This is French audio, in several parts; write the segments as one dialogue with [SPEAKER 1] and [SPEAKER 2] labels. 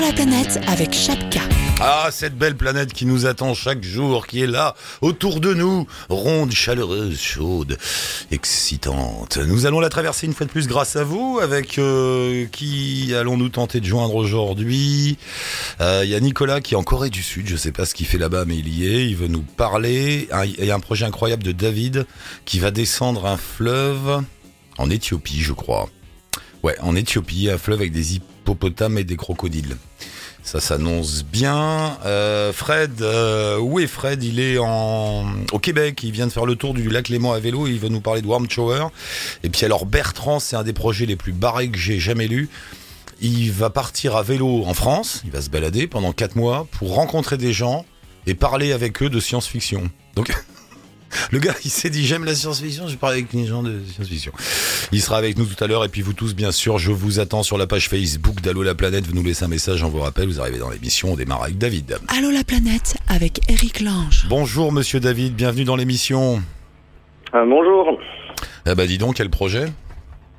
[SPEAKER 1] La planète avec Chapka.
[SPEAKER 2] Ah, cette belle planète qui nous attend chaque jour, qui est là, autour de nous, ronde, chaleureuse, chaude, excitante. Nous allons la traverser une fois de plus grâce à vous, avec euh, qui allons-nous tenter de joindre aujourd'hui? Euh, Il y a Nicolas qui est en Corée du Sud, je sais pas ce qu'il fait là-bas, mais il y est, il veut nous parler. Il y a un projet incroyable de David qui va descendre un fleuve en Éthiopie, je crois. Ouais, en Éthiopie, un fleuve avec des hippopotames et des crocodiles. Ça s'annonce bien. Euh, Fred, euh, où est Fred? Il est en au Québec. Il vient de faire le tour du lac Léman à vélo. Il veut nous parler de Warm Shower. Et puis alors Bertrand, c'est un des projets les plus barrés que j'ai jamais lus. Il va partir à vélo en France. Il va se balader pendant quatre mois pour rencontrer des gens et parler avec eux de science-fiction. Donc le gars, il s'est dit j'aime la science-fiction. Je parle avec les gens de science-fiction. Il sera avec nous tout à l'heure et puis vous tous bien sûr, je vous attends sur la page Facebook d'Allo la planète. Vous nous laissez un message, on vous rappelle, vous arrivez dans l'émission, on démarre avec David.
[SPEAKER 1] Allô la planète avec Eric Lange.
[SPEAKER 2] Bonjour monsieur David, bienvenue dans l'émission.
[SPEAKER 3] Euh, bonjour.
[SPEAKER 2] Ah bah dis donc quel projet?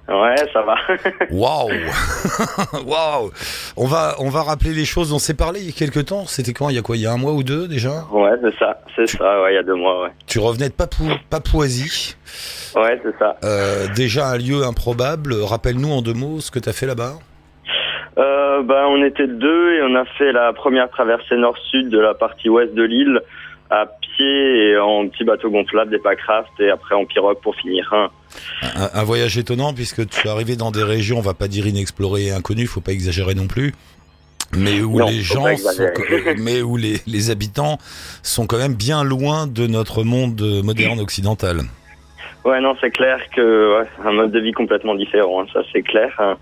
[SPEAKER 3] Ouais, ça va.
[SPEAKER 2] Waouh Waouh On va on va rappeler les choses, on s'est parlé il y a quelques temps, c'était quand? Il y a quoi? Il y a un mois ou deux déjà?
[SPEAKER 3] Ouais, c'est ça. C'est ça, ouais, il y a deux mois, ouais.
[SPEAKER 2] Tu revenais de Papou Papouasie.
[SPEAKER 3] Ouais, c'est ça.
[SPEAKER 2] Euh, déjà un lieu improbable, rappelle-nous en deux mots ce que tu as fait là-bas.
[SPEAKER 3] Euh, ben, on était deux et on a fait la première traversée nord-sud de la partie ouest de l'île à pied et en petit bateau gonflable, des packraft et après en pirogue pour finir.
[SPEAKER 2] Un, un voyage étonnant puisque tu es arrivé dans des régions, on va pas dire inexplorées et inconnues, faut pas exagérer non plus, mais où
[SPEAKER 3] Non,
[SPEAKER 2] les gens, sont, mais où les, les habitants sont quand même bien loin de notre monde moderne occidental.
[SPEAKER 3] Ouais, non, c'est clair que ouais, un mode de vie complètement différent, hein, ça c'est clair. hein.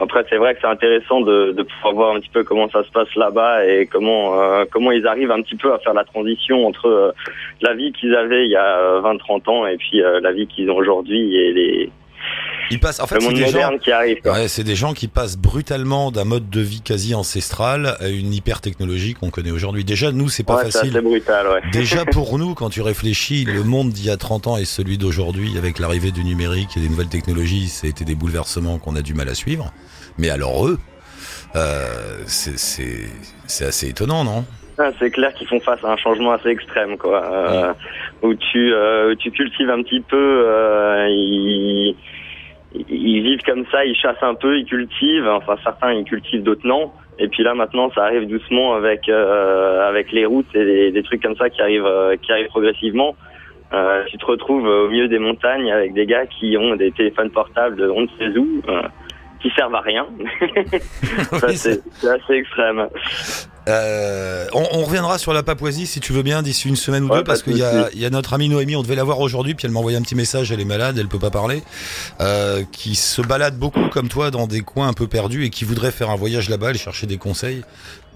[SPEAKER 3] Après, c'est vrai que c'est intéressant de, de pouvoir voir un petit peu comment ça se passe là-bas et comment euh, comment ils arrivent un petit peu à faire la transition entre euh, la vie qu'ils avaient il y a 20-30 ans et puis euh, la vie qu'ils ont aujourd'hui et les,
[SPEAKER 2] Ils passent, en fait, c'est des gens,
[SPEAKER 3] qui arrive. quoi.
[SPEAKER 2] Ouais, c'est des gens qui passent brutalement d'un mode de vie quasi ancestral à une hyper technologie qu'on connaît aujourd'hui. Déjà, nous, c'est pas
[SPEAKER 3] Ouais,
[SPEAKER 2] facile.
[SPEAKER 3] assez brutal, ouais.
[SPEAKER 2] Déjà pour nous, quand tu réfléchis, le monde d'il y a 30 ans et celui d'aujourd'hui, avec l'arrivée du numérique et des nouvelles technologies, ça a été des bouleversements qu'on a du mal à suivre. Mais alors eux, euh, c'est- assez étonnant, non?
[SPEAKER 3] Ah, c'est clair qu'ils font face à un changement assez extrême, quoi. Euh, Où tu euh, où tu cultives un petit peu, euh, ils, ils vivent comme ça, ils chassent un peu, ils cultivent. Enfin, certains ils cultivent, d'autres non. Et puis là, maintenant, ça arrive doucement avec avec les routes et des, des trucs comme ça qui arrivent qui arrivent progressivement. Tu te retrouves au milieu des montagnes avec des gars qui ont des téléphones portables de on ne sait où, qui servent à rien.
[SPEAKER 2] Oui, c'est-
[SPEAKER 3] assez extrême.
[SPEAKER 2] Euh, on, on reviendra sur la Papouasie si tu veux bien d'ici une semaine ou
[SPEAKER 3] Ouais,
[SPEAKER 2] deux parce qu'il y y a notre amie Noémie, on devait la voir aujourd'hui puis elle m'a envoyé un petit message, elle est malade, elle peut pas parler, euh, qui se balade beaucoup comme toi dans des coins un peu perdus et qui voudrait faire un voyage là-bas, aller chercher des conseils.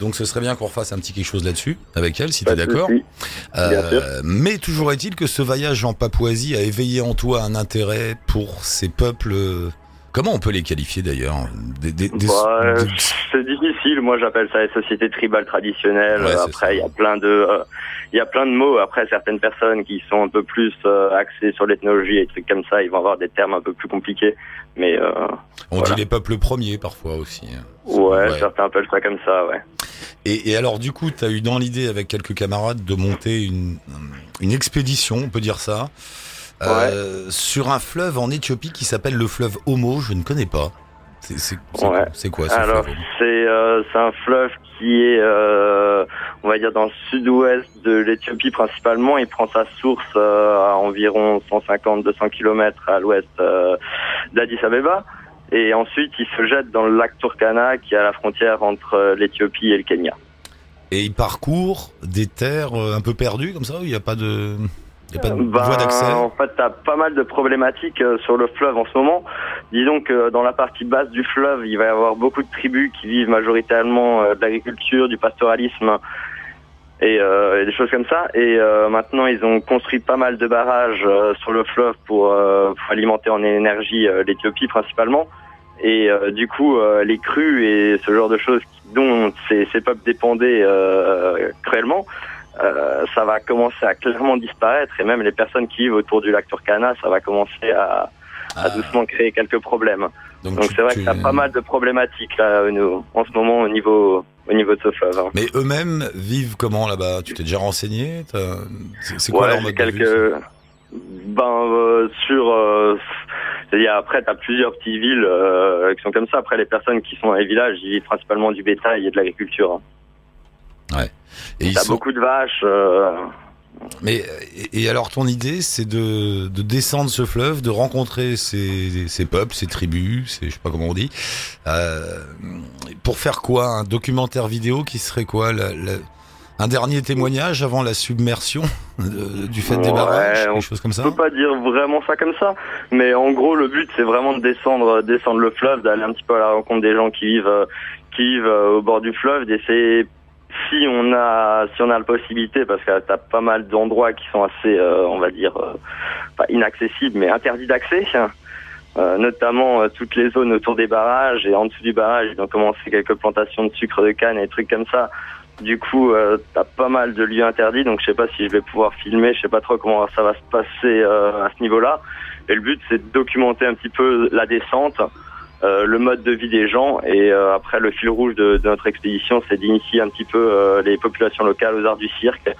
[SPEAKER 2] Donc ce serait bien qu'on refasse un petit quelque chose là-dessus avec elle si tu es d'accord.
[SPEAKER 3] sûr.
[SPEAKER 2] mais toujours est-il que ce voyage en Papouasie a éveillé en toi un intérêt pour ces peuples. Comment on peut les qualifier d'ailleurs des, des- des-
[SPEAKER 3] Bah, euh, c'est difficile. Moi, j'appelle ça les sociétés tribales traditionnelles.
[SPEAKER 2] Ouais.
[SPEAKER 3] Après, il y a plein de, euh, il y a plein de mots. Après, certaines personnes qui sont un peu plus euh, axées sur l'ethnologie et trucs comme ça, ils vont avoir des termes un peu plus compliqués. Mais euh,
[SPEAKER 2] On
[SPEAKER 3] Voilà.
[SPEAKER 2] dit les peuples premiers parfois aussi. hein.
[SPEAKER 3] ouais,
[SPEAKER 2] Ouais.
[SPEAKER 3] certains appellent ça comme ça. Ouais.
[SPEAKER 2] Et, et alors du coup, tu as eu dans l'idée avec quelques camarades de monter une, une expédition, on peut dire ça, euh, sur un fleuve en Éthiopie qui s'appelle le fleuve Homo, je ne connais pas. C'est
[SPEAKER 3] Ouais.
[SPEAKER 2] quoi ce
[SPEAKER 3] Alors,
[SPEAKER 2] fleuve
[SPEAKER 3] c'est euh, c'est un fleuve qui est, euh, on va dire, dans le sud-ouest de l'Éthiopie principalement. Il prend sa source euh, à environ 150-200 km à l'ouest d'Addis Abeba. Et ensuite, il se jette dans le lac Turkana, qui est à la frontière entre l'Éthiopie et le Kenya.
[SPEAKER 2] Et il parcourt des terres un peu perdues comme ça, où il n'y a pas de, il a pas de voie d'accès
[SPEAKER 3] En fait, tu as pas mal de problématiques euh, sur le fleuve en ce moment. Disons que dans la partie basse du fleuve, il va y avoir beaucoup de tribus qui vivent majoritairement euh, de l'agriculture, du pastoralisme et, euh, et des choses comme ça. Et euh, maintenant, ils ont construit pas mal de barrages euh, sur le fleuve pour, euh, pour alimenter en énergie euh, l'Éthiopie principalement. Et euh, du coup, euh, les crues et ce genre de choses dont ces, ces peuples dépendaient euh, cruellement, euh, ça va commencer à clairement disparaître et même les personnes qui vivent autour du lac Turkana, ça va commencer à, a doucement créé quelques problèmes. Donc
[SPEAKER 2] tu-
[SPEAKER 3] c'est vrai
[SPEAKER 2] tu-
[SPEAKER 3] qu'il y a pas mal de problématiques là nous, en ce moment au niveau au niveau de ce fleuve. hein.
[SPEAKER 2] Mais eux-mêmes vivent comment là-bas? Tu t'es déjà renseigné? C'est quoi
[SPEAKER 3] Ouais,
[SPEAKER 2] leur mode de vie,
[SPEAKER 3] quelques. Ben euh, sur. euh, c'est-à-dire après t'as plusieurs petites villes euh, qui sont comme ça. Après les personnes qui sont dans les villages, ils vivent principalement du bétail et de l'agriculture. hein.
[SPEAKER 2] Et ils
[SPEAKER 3] T'as
[SPEAKER 2] sont-
[SPEAKER 3] beaucoup de vaches. euh,
[SPEAKER 2] Mais et, et alors ton idée, c'est de, de descendre ce fleuve, de rencontrer ces, ces peuples, ces tribus, ces, je sais pas comment on dit, euh, pour faire quoi? Un documentaire vidéo qui serait quoi? La- la- Un dernier témoignage avant la submersion de- du fait des
[SPEAKER 3] Ouais,
[SPEAKER 2] barrages,
[SPEAKER 3] on
[SPEAKER 2] quelque chose comme ça?
[SPEAKER 3] Je peux pas dire vraiment ça comme ça, mais en gros le but c'est vraiment de descendre, descendre le fleuve, d'aller un petit peu à la rencontre des gens qui vivent, euh, qui vivent euh, au bord du fleuve, d'essayer si on a, si on a la possibilité, parce que t'as pas mal d'endroits qui sont assez, euh, on va dire, euh, pas inaccessibles, mais interdits d'accès. Euh, notamment euh, toutes les zones autour des barrages et en dessous du barrage, ils ont commencé quelques plantations de sucre de canne et des trucs comme ça. Du coup, euh, t'as pas mal de lieux interdits, donc je sais pas si je vais pouvoir filmer, je sais pas trop comment ça va se passer euh, à ce niveau-là. Et le but, c'est de documenter un petit peu la descente, euh, le mode de vie des gens, et euh, après le fil rouge de, notre expédition, c'est d'initier un petit peu euh, les populations locales aux arts du cirque.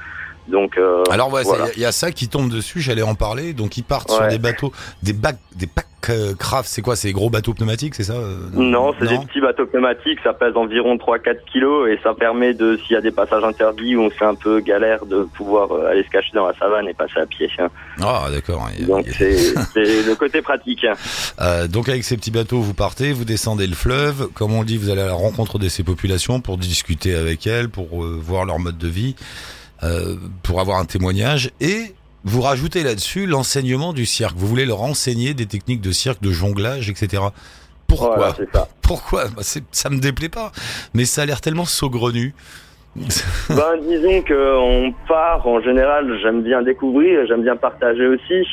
[SPEAKER 3] Donc, euh,
[SPEAKER 2] Alors ouais,
[SPEAKER 3] voilà.
[SPEAKER 2] il y, a ça qui tombe dessus. J'allais en parler. Donc ils partent sur des bateaux, des bacs, des packs euh, craft. C'est quoi C'est des gros bateaux pneumatiques, c'est ça euh,
[SPEAKER 3] Non, c'est des petits bateaux pneumatiques, ça pèse environ 3-4 kilos et ça permet de, s'il y a des passages interdits où on fait un peu galère, de pouvoir euh, aller se cacher dans la savane et passer à pied. hein.
[SPEAKER 2] Ah d'accord.
[SPEAKER 3] Donc
[SPEAKER 2] a-
[SPEAKER 3] c'est le côté pratique. hein.
[SPEAKER 2] Euh, donc avec ces petits bateaux, vous partez, vous descendez le fleuve. Comme on le dit, vous allez à la rencontre de ces populations pour discuter avec elles, pour voir leur mode de vie, euh, pour avoir un témoignage. Et vous rajoutez là-dessus l'enseignement du cirque. Vous voulez leur enseigner des techniques de cirque, de jonglage, etc. Pourquoi
[SPEAKER 3] Voilà, ça.
[SPEAKER 2] Pourquoi? Bah, Ça me déplaît pas, mais ça a l'air tellement saugrenu.
[SPEAKER 3] Ben, disons que on part, en général, j'aime bien découvrir, j'aime bien partager aussi.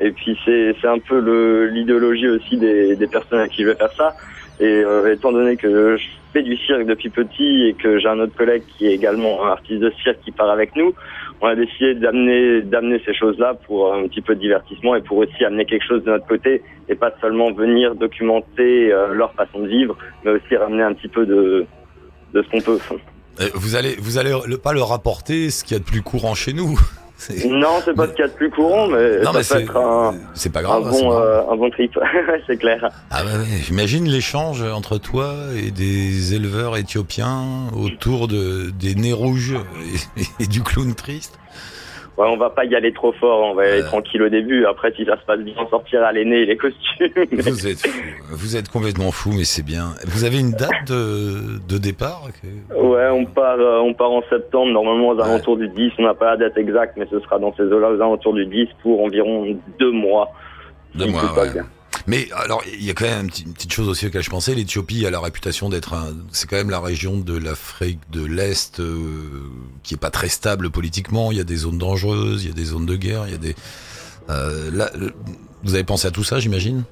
[SPEAKER 3] Et puis c'est un peu l'idéologie aussi des, des personnes à qui je vais faire ça. Et euh, étant donné que je fais du cirque depuis petit et que j'ai un autre collègue qui est également un artiste de cirque qui part avec nous, on a décidé d'amener d'amener ces choses-là pour un petit peu de divertissement et pour aussi amener quelque chose de notre côté et pas seulement venir documenter euh, leur façon de vivre, mais aussi ramener un petit peu de de ce qu'on peut.
[SPEAKER 2] Euh, Vous allez, vous allez le- pas leur apporter ce qu'il y a de plus courant chez nous.
[SPEAKER 3] Non, c'est pas ce qu'il y a de plus courant, mais
[SPEAKER 2] Non, mais
[SPEAKER 3] ça peut
[SPEAKER 2] c'est
[SPEAKER 3] être un,
[SPEAKER 2] c'est pas
[SPEAKER 3] un
[SPEAKER 2] grave. c'est
[SPEAKER 3] bon,
[SPEAKER 2] marrant.
[SPEAKER 3] euh, un bon trip, c'est clair.
[SPEAKER 2] Ah ouais. j'imagine l'échange entre toi et des éleveurs éthiopiens autour de des nez rouges et, et du clown triste.
[SPEAKER 3] Ouais, on va pas y aller trop fort, on va y aller
[SPEAKER 2] Euh.
[SPEAKER 3] tranquille au début. Après, si ça se passe bien, on sortira les nez et les costumes.
[SPEAKER 2] Vous êtes fou. Vous êtes complètement fou, mais c'est bien. Vous avez une date de, de départ que-
[SPEAKER 3] ouais, on part, euh, on part en septembre, normalement aux alentours du 10. On n'a pas la date exacte, mais ce sera dans ces eaux-là, aux alentours du 10 pour environ deux mois.
[SPEAKER 2] Deux mois, ouais. Mais alors, il y a quand même une petite, chose aussi auquel je pensais. L'Éthiopie a la réputation d'être un. C'est quand même la région de l'Afrique de l'Est euh, qui est pas très stable politiquement. Il y a des zones dangereuses, il y a des zones de guerre, il y a des. Euh, le- vous avez pensé à tout ça, j'imagine?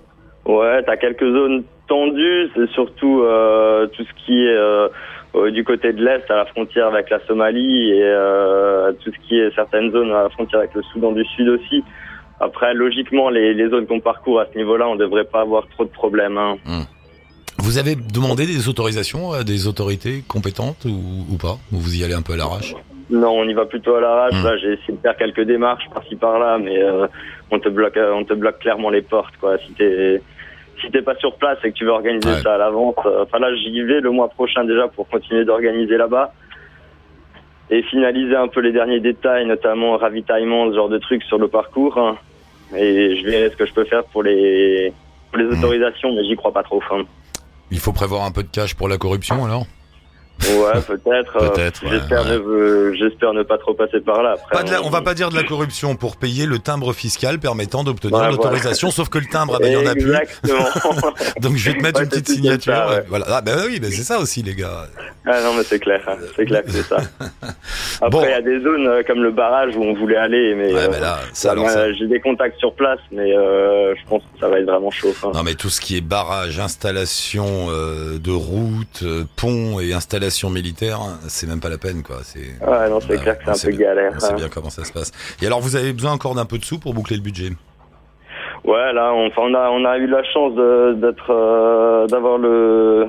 [SPEAKER 3] Ouais, t'as quelques zones tendues, c'est surtout euh, tout ce qui est euh, euh, du côté de l'Est, à la frontière avec la Somalie, et euh, tout ce qui est certaines zones à la frontière avec le Soudan du Sud aussi. Après, logiquement, les, les zones qu'on parcourt à ce niveau-là, on devrait pas avoir trop de problèmes. Hein.
[SPEAKER 2] Vous avez demandé des autorisations à des autorités compétentes ou, ou pas? Ou vous y allez un peu à l'arrache?
[SPEAKER 3] Non, on y va plutôt à l'arrache.
[SPEAKER 2] Hmm.
[SPEAKER 3] Là, j'ai essayé de faire quelques démarches par-ci par-là, mais euh, on te bloque, on te bloque clairement les portes, quoi. Si t'es si t'es pas sur place et que tu veux organiser
[SPEAKER 2] Ouais.
[SPEAKER 3] ça à l'avance, euh, enfin là, j'y vais le mois prochain déjà pour continuer d'organiser là-bas et finaliser un peu les derniers détails, notamment ravitaillement, ce genre de trucs sur le parcours. hein. Et je verrai ce que je peux faire pour les pour les
[SPEAKER 2] Hmm.
[SPEAKER 3] autorisations, mais j'y crois pas trop. hein.
[SPEAKER 2] Il faut prévoir un peu de cash pour la corruption alors?
[SPEAKER 3] Ouais, peut-être. euh,
[SPEAKER 2] Peut-être, ouais,
[SPEAKER 3] J'espère
[SPEAKER 2] ouais.
[SPEAKER 3] ne, j'espère ne pas trop passer par là. Après,
[SPEAKER 2] Pas de la- on va pas dire de la corruption pour payer le timbre fiscal permettant d'obtenir
[SPEAKER 3] Ouais,
[SPEAKER 2] l'autorisation, sauf que le timbre, ah ben, il y en a plus.
[SPEAKER 3] Exactement.
[SPEAKER 2] Donc je vais te mettre
[SPEAKER 3] Ouais,
[SPEAKER 2] une petite signature.
[SPEAKER 3] ça, ouais.
[SPEAKER 2] ouais. Voilà. Ah ben oui, ben c'est ça aussi les gars.
[SPEAKER 3] ah non, mais c'est clair, hein. c'est clair que c'est ça. Après,
[SPEAKER 2] Bon.
[SPEAKER 3] il y a des zones euh, comme le barrage où on voulait aller, mais
[SPEAKER 2] Ouais,
[SPEAKER 3] euh,
[SPEAKER 2] ben là, ça, alors, ça-
[SPEAKER 3] j'ai des contacts sur place, mais euh, je pense que ça va être vraiment chaud. hein.
[SPEAKER 2] Non mais tout ce qui est barrage, installation euh, de routes, euh, ponts et installation militaire, c'est même pas la peine quoi. C'est
[SPEAKER 3] Ouais, non, c'est
[SPEAKER 2] Ouais,
[SPEAKER 3] clair que c'est un peu
[SPEAKER 2] bien-
[SPEAKER 3] galère.
[SPEAKER 2] On sait
[SPEAKER 3] hein.
[SPEAKER 2] bien comment ça se passe. Et alors vous avez besoin encore d'un peu de sous pour boucler le budget?
[SPEAKER 3] Ouais, là, on, on a on a eu la chance d'être euh, d'avoir le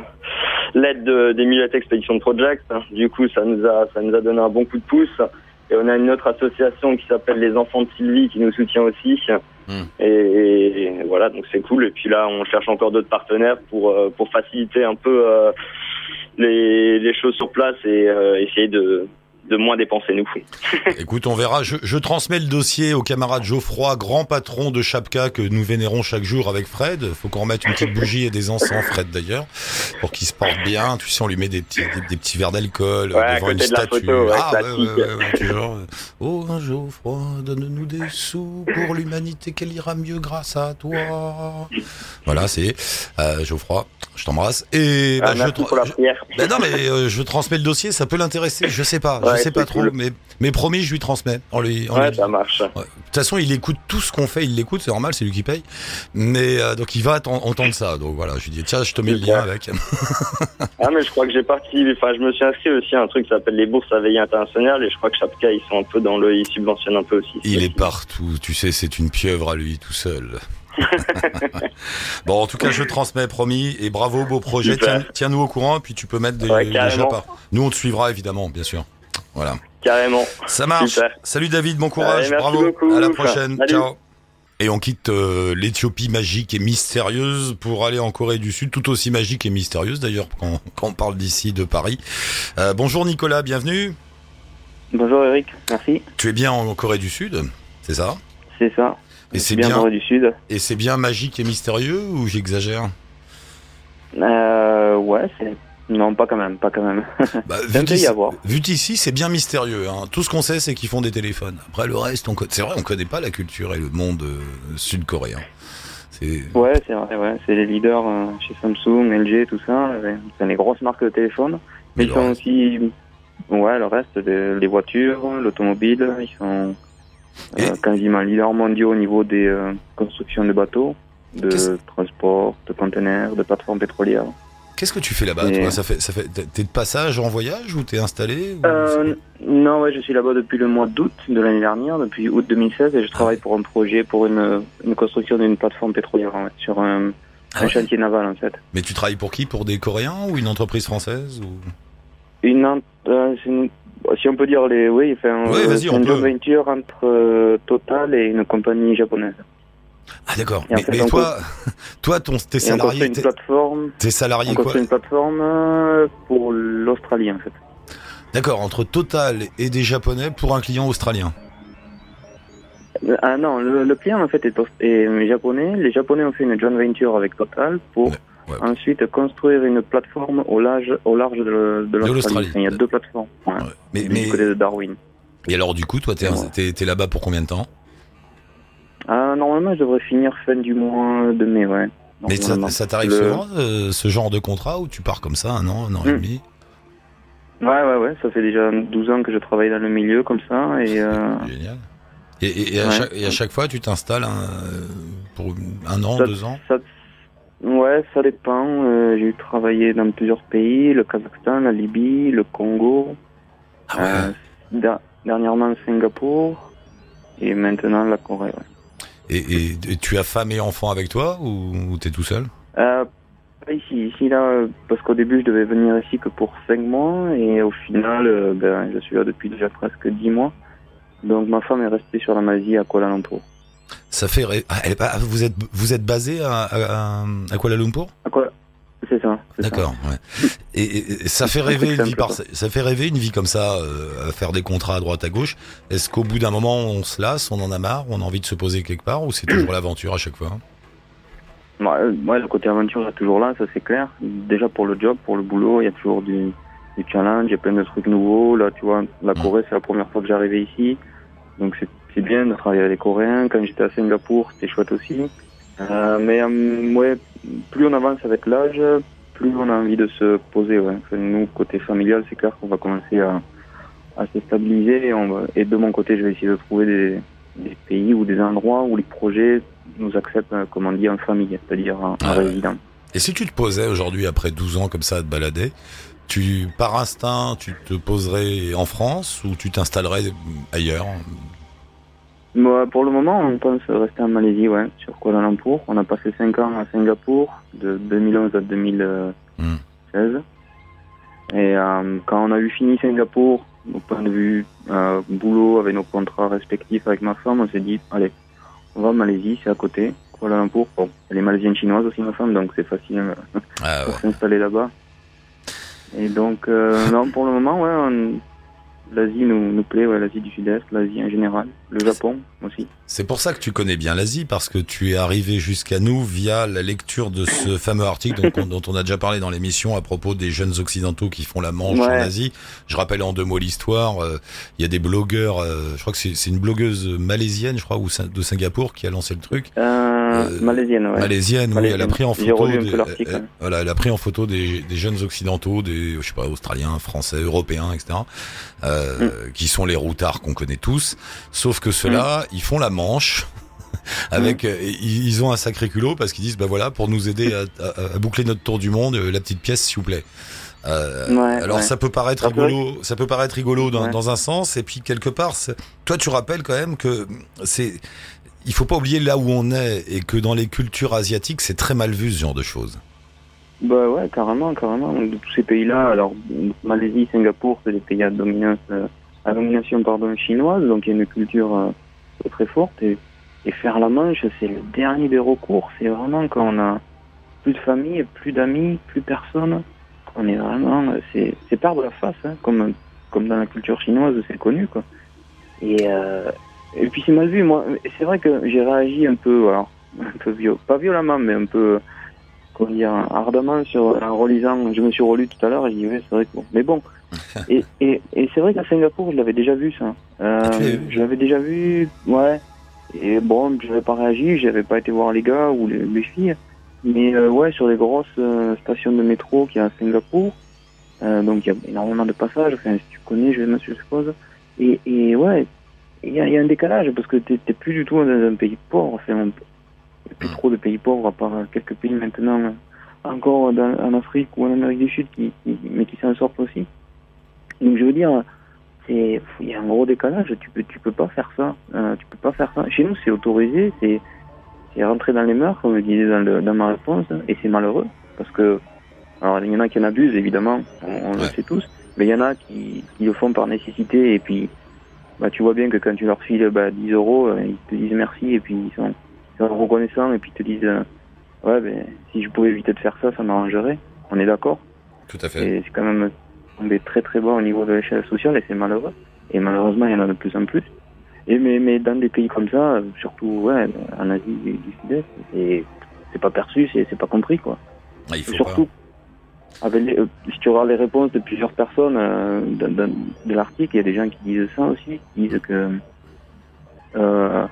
[SPEAKER 3] l'aide de- des Millet Expedition Project. Du coup, ça nous a ça nous a donné un bon coup de pouce. Et on a une autre association qui s'appelle les Enfants de Sylvie qui nous soutient aussi.
[SPEAKER 2] Hmm.
[SPEAKER 3] Et, et voilà, donc c'est cool. Et puis là, on cherche encore d'autres partenaires pour euh, pour faciliter un peu euh, les les choses sur place et euh, essayer de de moins dépenser nous.
[SPEAKER 2] Écoute, on verra. Je, je transmets le dossier au camarade Geoffroy, grand patron de Chapka que nous vénérons chaque jour avec Fred. Faut qu'on remette une petite bougie et des encens, Fred d'ailleurs, pour qu'il se porte bien. Tu sais, on lui met des petits, des, des petits verres d'alcool
[SPEAKER 3] Ouais,
[SPEAKER 2] devant une
[SPEAKER 3] de
[SPEAKER 2] statue.
[SPEAKER 3] photo,
[SPEAKER 2] ah, ouais,
[SPEAKER 3] classique.
[SPEAKER 2] ouais, ouais, ouais, toujours. Oh, Geoffroy, donne-nous des sous pour l'humanité, qu'elle ira mieux grâce à toi. Voilà, c'est euh, Geoffroy. Je t'embrasse. Et bah,
[SPEAKER 3] Ah,
[SPEAKER 2] je,
[SPEAKER 3] pour la
[SPEAKER 2] je- ben non, mais euh, je transmets le dossier, ça peut l'intéresser. Je sais pas, je sais pas trop,
[SPEAKER 3] cool.
[SPEAKER 2] mais, mais promis, je lui transmets. En lui,
[SPEAKER 3] Ouais,
[SPEAKER 2] lui-
[SPEAKER 3] ça marche.
[SPEAKER 2] Ouais. De toute façon, il écoute tout ce qu'on fait, il l'écoute, c'est normal, c'est lui qui paye. Mais euh, donc il va entendre ça. Donc voilà, je lui dis tiens, je te mets le lien avec.
[SPEAKER 3] Ah mais je crois que j'ai parti, enfin je me suis inscrit aussi à un truc qui s'appelle les bourses à veille internationale et je crois que Chapka ils sont un peu dans le, ils subventionnent un peu aussi.
[SPEAKER 2] Il est partout, tu sais, c'est une pieuvre à lui tout seul. bon, en tout cas, je transmets, promis, et bravo, beau projet. Tiens- Tiens-nous au courant, puis tu peux mettre des,
[SPEAKER 3] Ouais,
[SPEAKER 2] des. Nous, on te suivra évidemment, bien sûr. Voilà.
[SPEAKER 3] Carrément.
[SPEAKER 2] Ça marche.
[SPEAKER 3] Super.
[SPEAKER 2] Salut David, bon courage,
[SPEAKER 3] Allez, merci
[SPEAKER 2] bravo.
[SPEAKER 3] beaucoup.
[SPEAKER 2] À la prochaine.
[SPEAKER 3] Salut.
[SPEAKER 2] Ciao. Et on quitte euh, l'Éthiopie magique et mystérieuse pour aller en Corée du Sud, tout aussi magique et mystérieuse d'ailleurs quand, quand on parle d'ici de Paris. Euh, bonjour Nicolas, bienvenue.
[SPEAKER 4] Bonjour Eric, merci.
[SPEAKER 2] Tu es bien en Corée du Sud, c'est ça?
[SPEAKER 4] C'est ça.
[SPEAKER 2] Et c'est
[SPEAKER 4] bien, Corée du Sud.
[SPEAKER 2] et c'est bien magique et mystérieux ou j'exagère?
[SPEAKER 4] Euh, ouais, c'est. Non, pas quand même, pas quand même.
[SPEAKER 2] bah, vu d'ici- d'ici, c'est bien mystérieux. Hein. Tout ce qu'on sait, c'est qu'ils font des téléphones. Après, le reste, on c'est vrai, on connaît pas la culture et le monde euh, sud-coréen.
[SPEAKER 4] Ouais, c'est vrai, ouais. C'est les leaders euh, chez Samsung, LG, tout ça. C'est les grosses marques de téléphone.
[SPEAKER 2] Mais
[SPEAKER 4] ils sont aussi. Ouais, le reste, de- les voitures, l'automobile, ils sont euh, quasiment leaders mondiaux au niveau des constructions de bateaux, de transport, de conteneurs, de plateformes pétrolières.
[SPEAKER 2] Qu'est-ce que tu fais là-bas
[SPEAKER 4] Et-
[SPEAKER 2] Ça fait, ça fait, t'es de passage en voyage ou t'es installé ou-
[SPEAKER 4] Euh, non, ouais, je suis là-bas depuis le mois d'août de l'année dernière, depuis août 2016, et je travaille pour un projet pour une, une construction d'une plateforme pétrolière ouais, sur un,
[SPEAKER 2] Ah
[SPEAKER 4] un
[SPEAKER 2] ouais.
[SPEAKER 4] chantier naval en fait.
[SPEAKER 2] Mais tu travailles pour qui? Pour des Coréens ou une entreprise française ou...
[SPEAKER 4] Une, ent- euh, une- si on peut dire les, oui, enfin,
[SPEAKER 2] Ouais,
[SPEAKER 4] euh, c'est une
[SPEAKER 2] peut.
[SPEAKER 4] joint venture entre euh, Total et une compagnie japonaise.
[SPEAKER 2] Ah d'accord. Mais, mais toi, toi, ton, tes salariés,
[SPEAKER 4] une
[SPEAKER 2] tes,
[SPEAKER 4] plateforme,
[SPEAKER 2] tes salariés
[SPEAKER 4] on
[SPEAKER 2] quoi
[SPEAKER 4] une plateforme euh, pour l'Australie en fait.
[SPEAKER 2] D'accord, entre Total et des Japonais pour un client australien.
[SPEAKER 4] Euh, Ah non, le, le client en fait est, japonais. Les japonais ont fait une joint venture avec Total pour
[SPEAKER 2] Ouais, ouais.
[SPEAKER 4] ensuite construire une plateforme au large, au large de, de l'Australie. il y a deux plateformes. Ouais.
[SPEAKER 2] Mais,
[SPEAKER 4] Du
[SPEAKER 2] mais
[SPEAKER 4] côté de Darwin.
[SPEAKER 2] et alors du coup, toi, t'es, t'es, t'es là-bas pour combien de temps?
[SPEAKER 4] Ah, normalement, je devrais finir fin du mois de mai, ouais.
[SPEAKER 2] Mais ça, t'arrive
[SPEAKER 4] Le-
[SPEAKER 2] souvent, euh, ce genre de contrat où tu pars comme ça un an, un an et
[SPEAKER 4] Hmm.
[SPEAKER 2] demi
[SPEAKER 4] Ouais, ouais, ouais. Ça fait déjà 12 ans que je travaille dans le milieu comme ça. Et euh,
[SPEAKER 2] Génial. Et, et- et à
[SPEAKER 4] Ouais.
[SPEAKER 2] chaque, et à chaque fois, tu t'installes un, pour un an,
[SPEAKER 4] Ça-
[SPEAKER 2] deux ans
[SPEAKER 4] ça, ouais, ça dépend. Euh, J'ai travaillé dans plusieurs pays le Kazakhstan, la Libye, le Congo.
[SPEAKER 2] Ah ouais.
[SPEAKER 4] euh, dernièrement, Singapour. Et maintenant, la Corée, ouais.
[SPEAKER 2] Et, et- et tu as femme et enfant avec toi ou, ou t'es tout seul?
[SPEAKER 4] Euh, pas ici, ici là, parce qu'au début je devais venir ici que pour 5 mois et au final, euh, ben, je suis là depuis déjà presque 10 mois. Donc ma femme est restée sur la Malaisie à Kuala Lumpur.
[SPEAKER 2] Ça fait. Ah, vous êtes vous êtes basé à, à, à Kuala Lumpur?
[SPEAKER 4] À quoi C'est ça.
[SPEAKER 2] D'accord. Ouais. Et, ça fait rêver une vie par ça fait rêver une vie comme ça, euh, à faire des contrats à droite à gauche. Est-ce qu'au bout d'un moment on se lasse, on en a marre, on a envie de se poser quelque part, ou c'est toujours l'aventure à chaque fois
[SPEAKER 4] euh, ouais, le côté aventure est toujours là, ça c'est clair. Déjà pour le job, pour le boulot, il y a toujours du, du challenge, il y a plein de trucs nouveaux. Là, tu vois, la
[SPEAKER 2] Mm.
[SPEAKER 4] Corée, c'est la première fois que j'arrivais ici. Donc c'est c'est bien de travailler avec les Coréens. Quand j'étais à Singapour, c'était chouette aussi. Euh, mais euh, ouais, plus on avance avec l'âge, plus on a envie de se poser. Ouais. Enfin, nous, côté familial, c'est clair qu'on va commencer à, à se stabiliser. Et, on va- et de mon côté, je vais essayer de trouver des, des pays ou des endroits où les projets nous acceptent, euh, comme on dit, en famille, c'est-à-dire en, en
[SPEAKER 2] Ah ouais.
[SPEAKER 4] résident.
[SPEAKER 2] Et si tu te posais aujourd'hui, après 12 ans comme ça à te balader, tu par instinct, tu te poserais en France ou tu t'installerais ailleurs
[SPEAKER 4] Pour le moment, on pense rester en Malaisie, ouais, sur Kuala Lumpur. On a passé 5 ans à Singapour, de 2011 à 2016. Et euh, quand on a eu fini Singapour, au point de vue euh, boulot, avec nos contrats respectifs avec ma femme, on s'est dit, allez, on va en Malaisie, c'est à côté. Kuala Lumpur, bon, elle est malaisienne chinoise aussi, ma femme, donc c'est facile euh,
[SPEAKER 2] Ah,
[SPEAKER 4] pour
[SPEAKER 2] ouais.
[SPEAKER 4] s'installer là-bas. Et donc, euh, non, pour le moment, ouais, on- l'Asie nous, nous plaît, ouais, l'Asie du Sud-Est, l'Asie en général, le Japon aussi.
[SPEAKER 2] C'est pour ça que tu connais bien l'Asie, parce que tu es arrivé jusqu'à nous via la lecture de ce fameux article dont, on- dont on a déjà parlé dans l'émission à propos des jeunes occidentaux qui font la manche en. Asie. Je rappelle en deux mots l'histoire. euh, Il y a des blogueurs, euh, je crois que c'est une blogueuse malaisienne, je crois, ou de Singapour qui a lancé le truc.
[SPEAKER 4] Euh, malaisienne, ouais.
[SPEAKER 2] Malaisienne, oui, elle a pris en photo, des- voilà, elle a pris en photo des, des jeunes occidentaux, des, je sais pas, australiens, français, européens, etc.,
[SPEAKER 4] Mm.
[SPEAKER 2] qui sont les routards qu'on connaît tous. Sauf que ceux-là, ils font la manche. Avec, euh, ils ont un sacré culot parce qu'ils disent, bah voilà, pour nous aider à, à- à boucler notre tour du monde, euh, la petite pièce, s'il vous plaît. Euh,
[SPEAKER 4] Ouais,
[SPEAKER 2] alors
[SPEAKER 4] ouais.
[SPEAKER 2] ça peut paraître rigolo, ça peut paraître rigolo dans,
[SPEAKER 4] Ouais.
[SPEAKER 2] dans un sens, et puis quelque part, toi tu rappelles quand même que c'est, il faut pas oublier là où on est et que dans les cultures asiatiques c'est très mal vu ce genre de choses.
[SPEAKER 4] Bah ouais, carrément, carrément. De tous ces pays-là, alors Malaisie, Singapour, c'est des pays à dominance, euh, à domination pardon chinoise, donc il y a une culture euh, très forte. Et, faire la manche, c'est le dernier des recours. C'est vraiment quand on a plus de famille, plus d'amis, plus personne. On est vraiment, c'est c'est perdre la face, hein, comme comme dans la culture chinoise, c'est connu quoi. Et euh, et puis c'est mal vu. Moi, c'est vrai que j'ai réagi un peu, un peu pas violemment, mais un peu comment dire, ardemment sur, en relisant, je me suis relu tout à l'heure et je dis, ouais, c'est vrai que bon. Mais bon. et et, et c'est vrai qu'à Singapour, je l'avais déjà vu, ça. Euh,
[SPEAKER 2] Ah, tu
[SPEAKER 4] je l'avais déjà vu, ouais. Et bon, je n'avais pas réagi, j'avais pas été voir les gars ou les, les filles. Mais euh, ouais, sur les grosses euh, stations de métro qu'il y a à Singapour, donc il y a énormément de passages, enfin, si tu connais, je, je suppose. Et, et ouais, il y a, il y a un décalage parce que t'es t'es plus du tout dans un pays pauvre. Enfin, on- il n'y a plus trop de pays pauvres, à part quelques pays maintenant, euh, encore dans- en Afrique ou en Amérique du Sud, qui, qui- mais qui s'en sortent aussi. Donc je veux dire, il y a un gros décalage. Tu peux tu peux pas faire ça. Euh, tu peux pas faire ça. Chez nous, c'est autorisé, c'est rentré dans les mœurs, comme je disais dans, le, dans ma réponse, et c'est malheureux parce que alors il y en a qui en abusent évidemment, on, on le sait tous, mais il y en a qui, qui le font par nécessité et puis bah tu vois bien que quand tu leur files bah, 10 euros, euh, ils te disent merci et puis ils sont, sont reconnaissants et puis ils te disent euh, ouais ben si je pouvais éviter de faire ça, ça m'arrangerait. On est d'accord.
[SPEAKER 2] Tout à fait.
[SPEAKER 4] Et c'est quand même tombé très très bas au niveau de l'échelle sociale et c'est malheureux. Et malheureusement, il y en a de plus en plus. Et mais, mais dans des pays comme ça, surtout ouais, en Asie du Sud-Est, c'est c'est pas perçu, c'est c'est pas compris quoi.
[SPEAKER 2] Ah, il faut
[SPEAKER 4] surtout, avec les- euh, si tu regardes les réponses de plusieurs personnes euh, de l'article, il y a des gens qui disent ça aussi, qui disent que euh,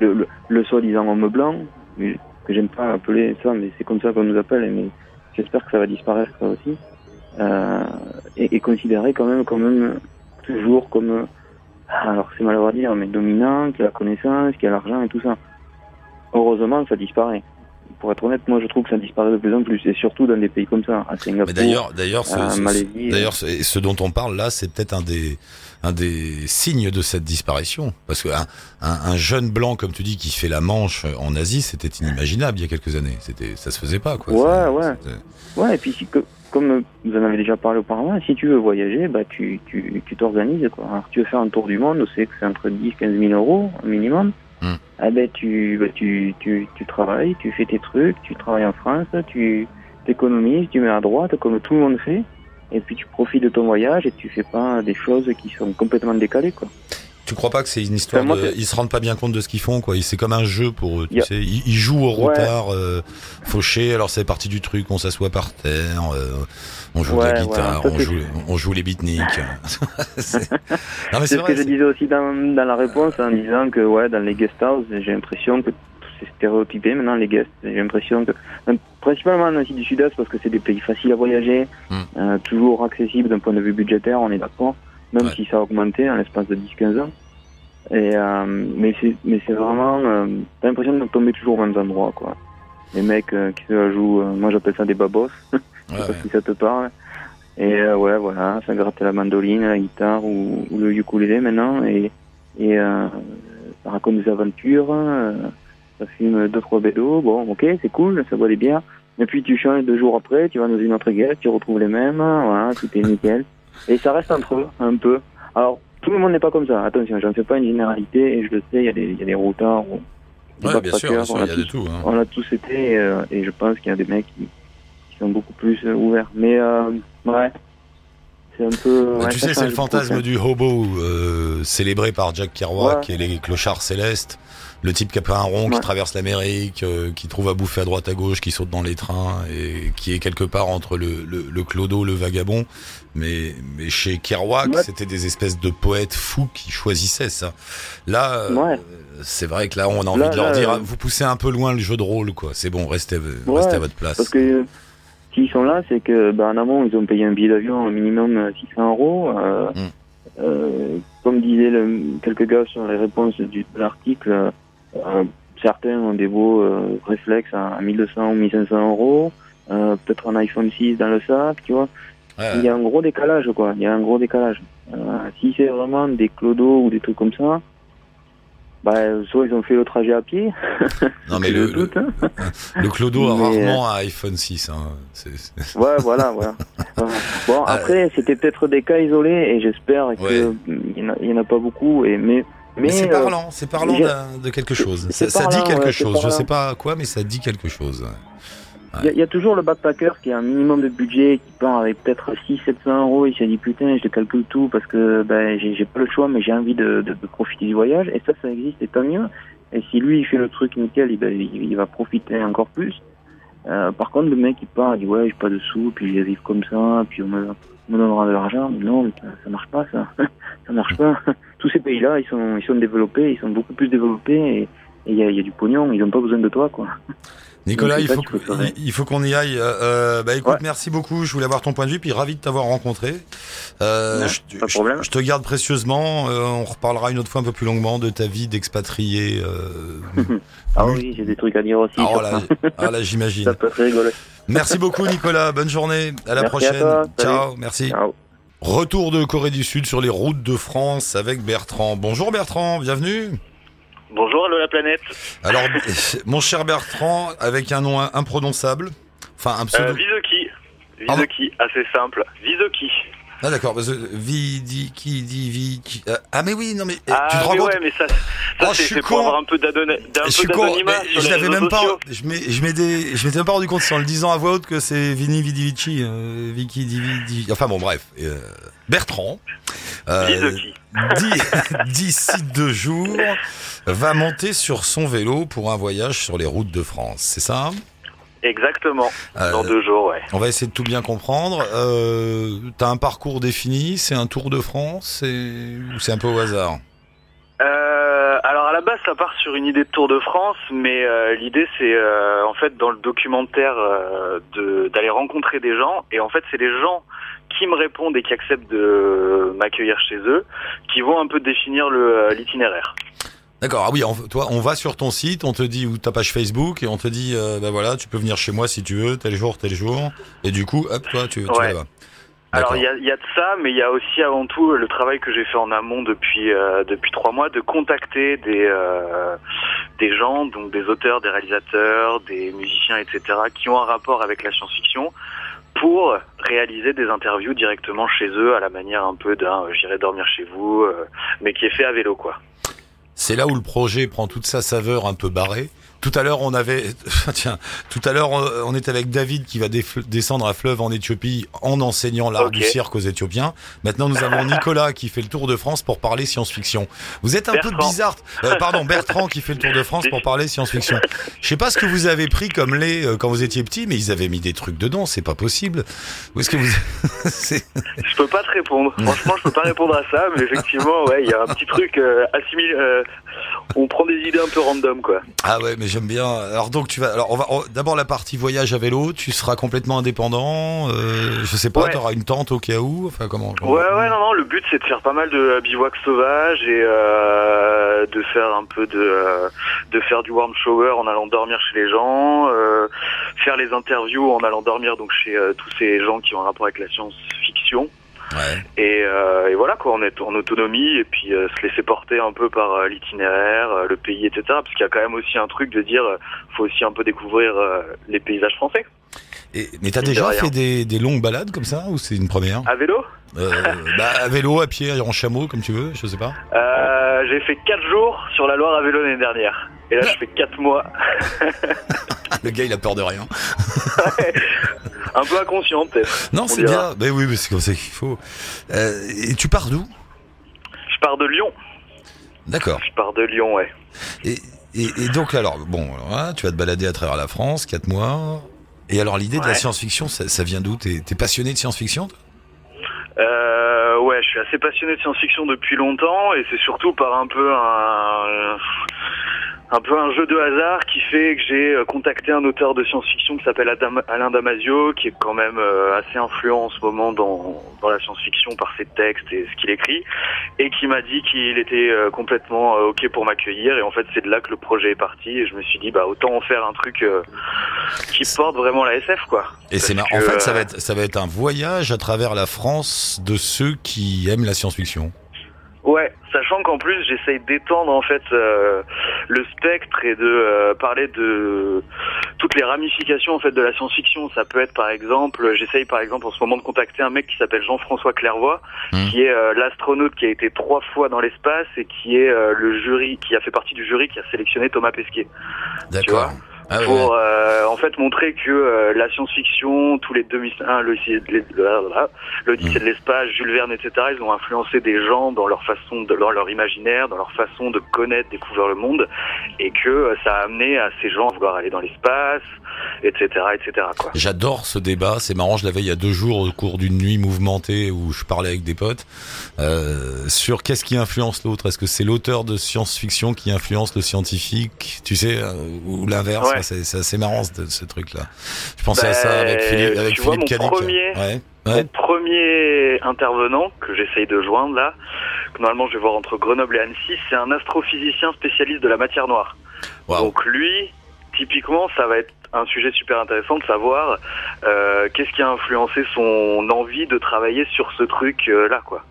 [SPEAKER 4] le, soi-disant homme blanc, que j'aime pas appeler ça, mais c'est comme ça qu'on nous appelle, mais j'espère que ça va disparaître ça aussi, euh, est, est considéré quand même, quand même toujours comme, euh, alors c'est malheureux à dire, mais dominant, qui a la connaissance, qui a l'argent et tout ça. Heureusement, ça disparaît. Pour être honnête, moi je trouve que ça disparaît de plus en plus, et surtout dans des pays comme ça, à Singapour.
[SPEAKER 2] D'ailleurs, d'ailleurs, ce,
[SPEAKER 4] euh,
[SPEAKER 2] ce-
[SPEAKER 4] Malaisie,
[SPEAKER 2] d'ailleurs, ce, ce dont on parle là, c'est peut-être un des, un des signes de cette disparition. Parce qu'un un, un jeune blanc, comme tu dis, qui fait la manche en Asie, c'était inimaginable il y a quelques années. C'était, ça se faisait pas, quoi.
[SPEAKER 4] Ouais,
[SPEAKER 2] Ça-
[SPEAKER 4] ouais.
[SPEAKER 2] c'était-
[SPEAKER 4] Ouais, et puis si, que, comme vous en avez déjà parlé auparavant, si tu veux voyager, bah tu tu tu t'organises quoi. Alors tu veux faire un tour du monde, c'est que c'est entre 10 15 000 euros minimum. Ah ben tu bah, tu tu tu travailles, tu fais tes trucs, tu travailles en France, tu t'économises, tu mets à droite comme tout le monde fait, et puis tu profites de ton voyage et tu fais pas des choses qui sont complètement décalées quoi.
[SPEAKER 2] Tu crois pas que c'est une histoire
[SPEAKER 4] Enfin, moi,
[SPEAKER 2] de, ils se rendent pas bien compte de ce qu'ils font, quoi. C'est comme un jeu pour eux, tu sais. Ils, ils jouent au
[SPEAKER 4] Ouais.
[SPEAKER 2] retard, euh, fauché. Alors c'est partie du truc. On s'assoit par terre, euh, on joue de la guitare, on joue, on joue les beatniks. C'est-
[SPEAKER 4] ce
[SPEAKER 2] vrai.
[SPEAKER 4] que je disais aussi dans, dans la réponse en disant que ouais, dans les guest houses, j'ai l'impression que c'est stéréotypé maintenant les guests. J'ai l'impression que euh, principalement en Asie du Sud-Est parce que c'est des pays faciles à voyager,
[SPEAKER 2] Hmm.
[SPEAKER 4] euh, toujours accessibles d'un point de vue budgétaire, on est d'accord, même
[SPEAKER 2] Ouais.
[SPEAKER 4] si ça a augmenté en l'espace de 10-15 ans. Et euh, mais c'est mais c'est vraiment euh, t'as l'impression de tomber toujours aux mêmes endroits quoi. Les mecs qui se la jouent, moi j'appelle ça des babos. Je sais pas
[SPEAKER 2] ouais.
[SPEAKER 4] si ça te parle. Et euh, ouais, voilà, ça gratte la mandoline, la guitare ou, ou le ukulélé maintenant. Et, et euh, ça raconte des aventures, euh, ça filme deux trois bédos, bon ok c'est cool, ça boit des bières. Et puis tu changes deux jours après, tu vas dans une autre guerre, tu retrouves les mêmes, voilà, tout est nickel. Et ça reste entre eux, un peu. Alors, tout le monde n'est pas comme ça, attention, j'en fais pas une généralité, et je le sais, il y a des, il y a des routards, ou
[SPEAKER 2] Ouais, bien sûr, bien sûr,
[SPEAKER 4] on a
[SPEAKER 2] il y a de tout. hein.
[SPEAKER 4] on a tous été euh, et je pense qu'il y a des mecs qui sont beaucoup plus euh, ouverts. Mais euh, ouais, c'est un peu.
[SPEAKER 2] Bah,
[SPEAKER 4] ouais,
[SPEAKER 2] tu sais, c'est le fantasme du hobo euh, célébré par Jack Kerouac
[SPEAKER 4] Ouais.
[SPEAKER 2] et les clochards célestes. Le type qui a pris un rond, qui traverse l'Amérique, euh, qui trouve à bouffer à droite à gauche, qui saute dans les trains et qui est quelque part entre le, le, le clodo, le vagabond. Mais, mais chez Kerouac, c'était des espèces de poètes fous qui choisissaient ça. Là, euh, c'est vrai que là, on a envie
[SPEAKER 4] Là,
[SPEAKER 2] de leur
[SPEAKER 4] là,
[SPEAKER 2] dire,
[SPEAKER 4] euh,
[SPEAKER 2] vous poussez un peu loin le jeu de rôle, quoi. C'est bon, restez, restez à votre place.
[SPEAKER 4] Parce que s'ils sont là, c'est que bah, en amont, ils ont payé un billet d'avion au minimum euh, 600 euros. Euh,
[SPEAKER 2] Mm.
[SPEAKER 4] euh, comme disaient le, quelques gars sur les réponses du, de l'article, euh, euh, certains ont des beaux euh, réflexes à 1200 ou 1500 euros. Euh, peut-être un iPhone 6 dans le sac, tu vois.
[SPEAKER 2] Ouais.
[SPEAKER 4] Il y a un gros décalage, quoi. Il y a un gros décalage. Euh, si c'est vraiment des clodos ou des trucs comme ça, bah, soit ils ont fait le trajet à pied,
[SPEAKER 2] non, mais le,
[SPEAKER 4] hein.
[SPEAKER 2] le clodo a
[SPEAKER 4] Mais,
[SPEAKER 2] rarement un iPhone 6. Hein.
[SPEAKER 4] Ouais, voilà, voilà. Bon,
[SPEAKER 2] Ah,
[SPEAKER 4] après, c'était peut-être des cas isolés et j'espère qu'il
[SPEAKER 2] Ouais.
[SPEAKER 4] y, en a- il y en a pas beaucoup. Et, mais, mais,
[SPEAKER 2] Mais c'est
[SPEAKER 4] euh,
[SPEAKER 2] parlant, c'est parlant de quelque chose. Ça, dit quelque
[SPEAKER 4] ouais,
[SPEAKER 2] chose. Je
[SPEAKER 4] parlant.
[SPEAKER 2] sais pas quoi, mais ça dit quelque chose.
[SPEAKER 4] Il y, a- il y a toujours le backpacker qui a un minimum de budget, qui part avec peut-être 600-700 euros. Il s'est dit putain, je calcule tout parce que ben, j'ai pas le choix, mais j'ai envie de, de, de profiter du voyage. Et ça, ça existe et tant mieux. Et si lui, il fait le truc nickel, il, il va profiter encore plus. Euh, par contre, le mec, il part, il dit ouais, j'ai pas de sous, puis vais vivre comme ça, puis on me, on me donnera de l'argent. Mais non, ça, marche pas, ça. ça marche pas. Tous ces pays-là, ils sont, ils sont développés, ils sont beaucoup plus développés et il y a, il y a du pognon, ils ont pas besoin de toi, quoi.
[SPEAKER 2] Nicolas,
[SPEAKER 4] Donc,
[SPEAKER 2] il faut, il qu'on y aille. Euh, euh, bah écoute,
[SPEAKER 4] Ouais.
[SPEAKER 2] merci beaucoup. Je voulais avoir ton point de vue, puis ravi de t'avoir rencontré. Euh, je,
[SPEAKER 4] pas de problème.
[SPEAKER 2] je te garde précieusement. Euh, on reparlera une autre fois un peu plus longuement de ta vie d'expatrié.
[SPEAKER 4] Ah
[SPEAKER 2] Oui.
[SPEAKER 4] oui, j'ai des trucs à dire aussi.
[SPEAKER 2] ah, là,
[SPEAKER 4] ça.
[SPEAKER 2] ah, là, j'imagine.
[SPEAKER 4] Ça peut être rigolo.
[SPEAKER 2] Merci beaucoup, Nicolas. Bonne journée. À la
[SPEAKER 4] Merci à
[SPEAKER 2] prochaine.
[SPEAKER 4] toi.
[SPEAKER 2] Ciao. Merci.
[SPEAKER 4] Ciao.
[SPEAKER 2] Retour de Corée du Sud sur les routes de France avec Bertrand. Bonjour Bertrand, bienvenue.
[SPEAKER 5] Bonjour, allô la planète.
[SPEAKER 2] Alors, mon cher Bertrand, avec un nom imprononçable, enfin un pseudo.
[SPEAKER 5] Euh, Vizoki. Vizoki, assez simple. Vizoki.
[SPEAKER 2] Ah d'accord, parce que qui dit Vidi. euh, ah mais oui, non mais
[SPEAKER 5] Ah,
[SPEAKER 2] tu te rends
[SPEAKER 5] mais
[SPEAKER 2] compte
[SPEAKER 5] ouais, mais ça, ça
[SPEAKER 2] Oh,
[SPEAKER 5] c'est pour avoir un peu d'un
[SPEAKER 2] Je suis con,
[SPEAKER 5] d'anonymat
[SPEAKER 2] je l'avais même
[SPEAKER 5] sociaux.
[SPEAKER 2] M'étais, je m'étais même pas rendu compte en le disant à voix haute que c'est Vini Vidi Vici, euh, Vicky Enfin bon, bref. euh, Bertrand. euh, D'ici deux jours, va monter sur son vélo pour un voyage sur les routes de France. C'est ça?
[SPEAKER 5] Exactement.
[SPEAKER 2] Euh,
[SPEAKER 5] Dans deux jours, ouais.
[SPEAKER 2] On va essayer de tout bien comprendre. Euh, T'as un parcours défini C'est un Tour de France ou c'est un peu au hasard
[SPEAKER 5] Euh, alors à la base, ça part sur une idée de Tour de France, mais euh, l'idée c'est euh, en fait dans le documentaire euh, de- d'aller rencontrer des gens, et en fait c'est les gens qui me répondent et qui acceptent de m'accueillir chez eux, qui vont un peu définir le euh, l'itinéraire.
[SPEAKER 2] D'accord. Ah oui, on, toi, on va sur ton site, on te dit ou ta page Facebook et on te dit, euh, bah voilà, tu peux venir chez moi si tu veux, tel jour, tel jour. Et du coup, hop, toi, tu, tu
[SPEAKER 5] Ouais.
[SPEAKER 2] vas là-bas.
[SPEAKER 5] Alors il y a, il y a de ça, mais il y a aussi avant tout le travail que j'ai fait en amont depuis euh, depuis trois mois de contacter des euh, des gens, donc des auteurs, des réalisateurs, des musiciens, etc., qui ont un rapport avec la science-fiction pour réaliser des interviews directement chez eux à la manière un peu d'un euh, j'irai dormir chez vous, euh, mais qui est fait à vélo quoi.
[SPEAKER 2] C'est là où le projet prend toute sa saveur un peu barrée. Tout à l'heure, on avait, tiens, tout à l'heure, on on était avec David qui va descendre à fleuve en Éthiopie en enseignant l'art du cirque aux Éthiopiens. Maintenant, nous avons Nicolas qui fait le tour de France pour parler science-fiction. Vous êtes un peu bizarre. Euh, pardon, Bertrand qui fait le tour de France pour parler science-fiction. Je sais pas ce que vous avez pris comme lait euh, quand vous étiez petit, mais ils avaient mis des trucs dedans. C'est pas possible. Où est-ce que vous,
[SPEAKER 5] Je peux pas te répondre. Franchement, je peux pas répondre à ça, mais effectivement, ouais, il y a un petit truc euh, assimilé. euh, on prend des idées un peu random quoi.
[SPEAKER 2] Ah ouais, mais j'aime bien. Alors donc tu vas. Alors on va on- d'abord la partie voyage à vélo. Tu seras complètement indépendant. Euh, je sais pas.
[SPEAKER 5] Ouais.
[SPEAKER 2] T'auras une tente au cas où. Enfin comment. comment-
[SPEAKER 5] Ouais, ouais, non, non, le but c'est de faire pas mal de bivouac sauvage et euh, de faire un peu de, euh, de faire du warm shower en allant dormir chez les gens, euh, faire les interviews en allant dormir donc chez euh, tous ces gens qui ont un rapport avec la science-fiction.
[SPEAKER 2] Ouais.
[SPEAKER 5] Et, euh, et voilà quoi, on est en autonomie et puis euh, se laisser porter un peu par euh, l'itinéraire, le pays, etc. Parce qu'il y a quand même aussi un truc de dire, faut aussi un peu découvrir les paysages français.
[SPEAKER 2] Et, mais t'as
[SPEAKER 5] de
[SPEAKER 2] déjà fait des, des longues balades comme ça ou c'est une première?
[SPEAKER 5] À vélo,
[SPEAKER 2] euh, bah, À vélo, à pied, en chameau, comme tu veux, je sais pas.
[SPEAKER 5] euh, j'ai fait 4 jours sur la Loire à vélo l'année dernière. Et là, je fais 4 mois,
[SPEAKER 2] Le gars, il a peur de rien.
[SPEAKER 5] un peu inconscient peut-être.
[SPEAKER 2] Non,
[SPEAKER 5] on
[SPEAKER 2] c'est bien. Ben oui, mais c'est comme ça qu'il faut. Euh, et tu pars d'où?
[SPEAKER 5] Je pars de Lyon.
[SPEAKER 2] D'accord.
[SPEAKER 5] Je pars de Lyon, ouais.
[SPEAKER 2] Et, et, et donc, alors, bon, alors, hein, tu vas te balader à travers la France, 4 mois. Et alors, l'idée de la science-fiction, ça, ça vient d'où? T'es passionné de science-fiction
[SPEAKER 5] Euh, ouais, je suis assez passionné de science-fiction depuis longtemps et c'est surtout par un peu un, un peu un jeu de hasard qui fait que j'ai euh, contacté un auteur de science-fiction qui s'appelle Alain Damasio, qui est quand même euh, assez influent en ce moment dans, dans la science-fiction par ses textes et ce qu'il écrit, et qui m'a dit qu'il était euh, complètement ok pour m'accueillir. Et en fait, c'est de là que le projet est parti. Et je me suis dit, bah autant en faire un truc euh, qui porte vraiment la SF, quoi.
[SPEAKER 2] Et c'est. En fait, ça va, être, ça va être un voyage à travers la France de ceux qui aiment la science-fiction.
[SPEAKER 5] Ouais, sachant qu'en plus j'essaye d'étendre en fait euh, le spectre et de euh, parler de toutes les ramifications en fait de la science-fiction. Ça peut être par exemple, j'essaye par exemple en ce moment de contacter un mec qui s'appelle Jean-François Clairvoy,
[SPEAKER 2] Hmm.
[SPEAKER 5] qui est euh, l'astronaute qui a été trois fois dans l'espace et qui est euh, le jury, qui a fait partie du jury qui a sélectionné Thomas Pesquet
[SPEAKER 2] D'accord. Ah ouais,
[SPEAKER 5] pour euh, en fait montrer que euh, la science-fiction, tous les 2001, l'Odyssée de l'es- blablabla, l'Odyssée
[SPEAKER 2] Mm.
[SPEAKER 5] de l'espace, Jules Verne, etc., ils ont influencé des gens dans leur façon, de, dans leur imaginaire, dans leur façon de connaître, découvrir le monde, et que euh, ça a amené à ces gens à vouloir aller dans l'espace, etc., etc., quoi.
[SPEAKER 2] J'adore ce débat, c'est marrant, je l'avais il y a deux jours au cours d'une nuit mouvementée où je parlais avec des potes euh, sur qu'est-ce qui influence l'autre. Est-ce que c'est l'auteur de science-fiction qui influence le scientifique, tu sais, euh, ou l'inverse
[SPEAKER 5] Ouais.
[SPEAKER 2] C'est c'est assez marrant ce, ce truc-là. Je pensais à ça avec Philippe, avec
[SPEAKER 5] tu vois, mon premier-
[SPEAKER 2] Ouais.
[SPEAKER 5] Mon
[SPEAKER 2] Ouais.
[SPEAKER 5] premier intervenant que j'essaye de joindre là, que normalement je vais voir entre Grenoble et Annecy, c'est un astrophysicien spécialiste de la matière noire. Donc lui, typiquement, ça va être un sujet super intéressant de savoir euh, qu'est-ce qui a influencé son envie de travailler sur ce truc euh, là, quoi.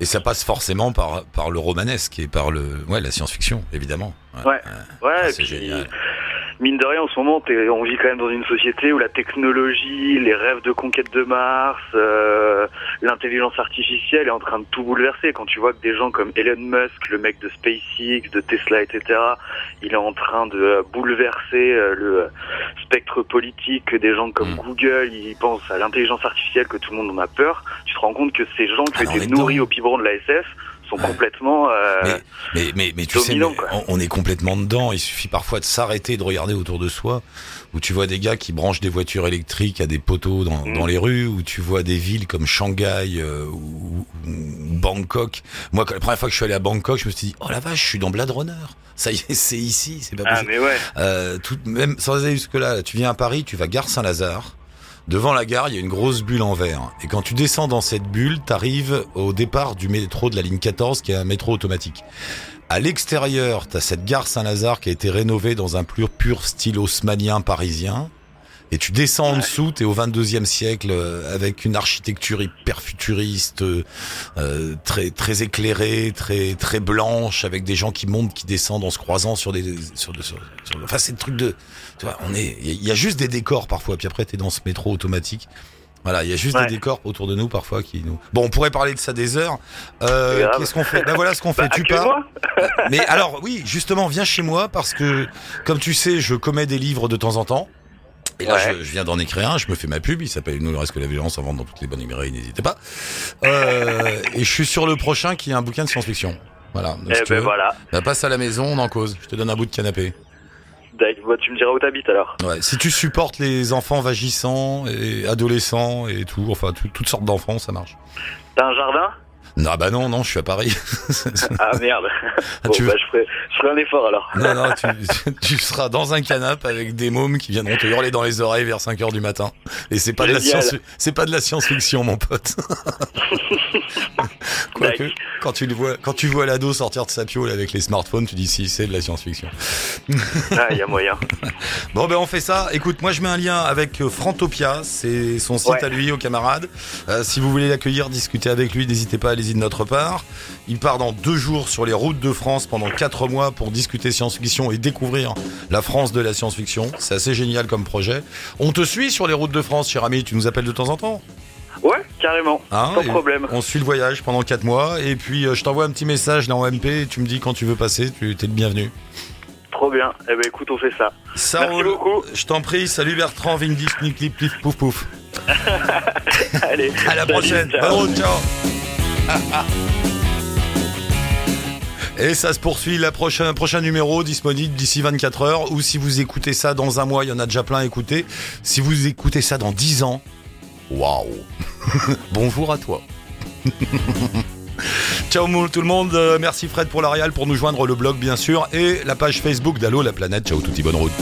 [SPEAKER 2] Et ça passe forcément par par le romanesque et par le ouais la science-fiction évidemment.
[SPEAKER 5] Ouais. Ouais,
[SPEAKER 2] Ah, c'est génial.
[SPEAKER 5] Mine de rien, en ce moment, on vit quand même dans une société où la technologie, les rêves de conquête de Mars, euh, l'intelligence artificielle est en train de tout bouleverser. Quand tu vois que des gens comme Elon Musk, le mec de SpaceX, de Tesla, etc., il est en train de euh, bouleverser euh, le spectre politique, que des gens comme
[SPEAKER 2] Mm.
[SPEAKER 5] Google, ils pensent à l'intelligence artificielle, que tout le monde en a peur. Tu te rends compte que ces gens qui
[SPEAKER 2] est
[SPEAKER 5] nourris au biberon de la SF sont
[SPEAKER 2] Ouais.
[SPEAKER 5] complètement... euh,
[SPEAKER 2] Mais, mais, mais, mais tu sais, mais on, on est complètement dedans. Il suffit parfois de s'arrêter, de regarder autour de soi, où tu vois des gars qui branchent des voitures électriques à des poteaux dans,
[SPEAKER 5] Mm.
[SPEAKER 2] dans les rues, où tu vois des villes comme Shanghai euh, ou, ou Bangkok. Moi, quand- la première fois que je suis allé à Bangkok, je me suis dit, oh la vache, je suis dans Blade Runner. Ça y est, c'est ici, c'est pas
[SPEAKER 5] Ah,
[SPEAKER 2] possible.
[SPEAKER 5] mais ouais.
[SPEAKER 2] Euh, tout, même sans aller jusque là, tu viens à Paris, tu vas gare Saint-Lazare. Devant la gare, il y a une grosse bulle en verre. Et quand tu descends dans cette bulle, t'arrives au départ du métro de la ligne 14, qui est un métro automatique. À l'extérieur, t'as cette gare Saint-Lazare qui a été rénovée dans un pur, pur style haussmanien parisien. Et tu descends en dessous, t'es au 22e siècle, euh, avec une architecture hyper futuriste, euh, euh, très très éclairée, très très blanche, avec des gens qui montent, qui descendent en se croisant sur des sur, de- sur, sur- enfin c'est le truc de, tu vois, on est, il y a juste des décors parfois, puis après t'es dans ce métro automatique. Voilà, il y a juste
[SPEAKER 5] Ouais.
[SPEAKER 2] des décors autour de nous parfois qui nous. Bon, on pourrait parler de ça des heures. Euh. Qu'est-ce qu'on fait? Ben voilà ce qu'on fait.
[SPEAKER 5] Bah,
[SPEAKER 2] tu pars. Mais alors oui, justement, viens chez moi parce que, comme tu sais, je commets des livres de temps en temps. Et là,
[SPEAKER 5] Ouais.
[SPEAKER 2] je, je viens d'en écrire un, je me fais ma pub, il s'appelle Nous, le reste que la violence, en vente dans toutes les bonnes librairies, n'hésitez pas. Euh, et je suis sur le prochain qui est un bouquin de science-fiction. Voilà. Donc,
[SPEAKER 5] Eh
[SPEAKER 2] si tu
[SPEAKER 5] ben
[SPEAKER 2] veux,
[SPEAKER 5] voilà.
[SPEAKER 2] bah, passe à la maison, on en cause. Je te donne un bout de canapé.
[SPEAKER 5] Bah, tu me diras où t'habites alors.
[SPEAKER 2] Ouais. Si tu supportes les enfants vagissants et adolescents et tout, enfin tout- toutes sortes d'enfants, ça marche.
[SPEAKER 5] T'as un jardin?
[SPEAKER 2] Non, bah non, non, je suis à Paris.
[SPEAKER 5] Ah merde.
[SPEAKER 2] Ah,
[SPEAKER 5] Bon,
[SPEAKER 2] tu veux-
[SPEAKER 5] bah, je ferai, je ferai un effort alors.
[SPEAKER 2] non, non, tu, tu seras dans un canapé avec des mômes qui viendront te hurler dans les oreilles vers 5 heures du matin. Et c'est pas de la science, c'est pas de la science-fiction, mon pote. Quoique, quand tu le vois, quand tu vois l'ado sortir de sa piole avec les smartphones, tu dis si c'est de la science-fiction.
[SPEAKER 5] Ah, il y a moyen.
[SPEAKER 2] Bon ben on fait ça. Écoute, moi je mets un lien avec euh, Frantopia, c'est son site
[SPEAKER 5] Ouais.
[SPEAKER 2] à lui, aux camarades. Euh, si vous voulez l'accueillir, discuter avec lui, n'hésitez pas, de notre part. Il part dans deux jours sur les routes de France pendant quatre mois pour discuter science-fiction et découvrir la France de la science-fiction. C'est assez génial comme projet. On te suit sur les routes de France, cher ami. Tu nous appelles de temps en temps?
[SPEAKER 5] Ouais, carrément.
[SPEAKER 2] Hein,
[SPEAKER 5] Sans problème.
[SPEAKER 2] On suit le voyage pendant quatre mois et puis euh, je t'envoie un petit message dans MP et tu me dis quand tu veux passer, tu es le bienvenu.
[SPEAKER 5] Trop bien. Eh ben écoute, on fait ça.
[SPEAKER 2] Ça
[SPEAKER 5] Merci
[SPEAKER 2] roule.
[SPEAKER 5] beaucoup.
[SPEAKER 2] Je t'en prie. Salut Bertrand, Vindis, Clip, Clip, Pouf, Pouf.
[SPEAKER 5] Allez.
[SPEAKER 2] À la
[SPEAKER 5] salut,
[SPEAKER 2] prochaine.
[SPEAKER 5] ciao.
[SPEAKER 2] Ciao. Et ça se poursuit, la prochaine, prochain numéro disponible d'ici 24 heures. Ou si vous écoutez ça dans un mois, il y en a déjà plein à écouter. Si vous écoutez ça dans 10 ans, waouh. Bonjour à toi. Ciao tout le monde. Euh, Merci Fred pour l'Arial, pour nous joindre le blog bien sûr. Et la page Facebook d'Allo la planète. Ciao touti, bonne route.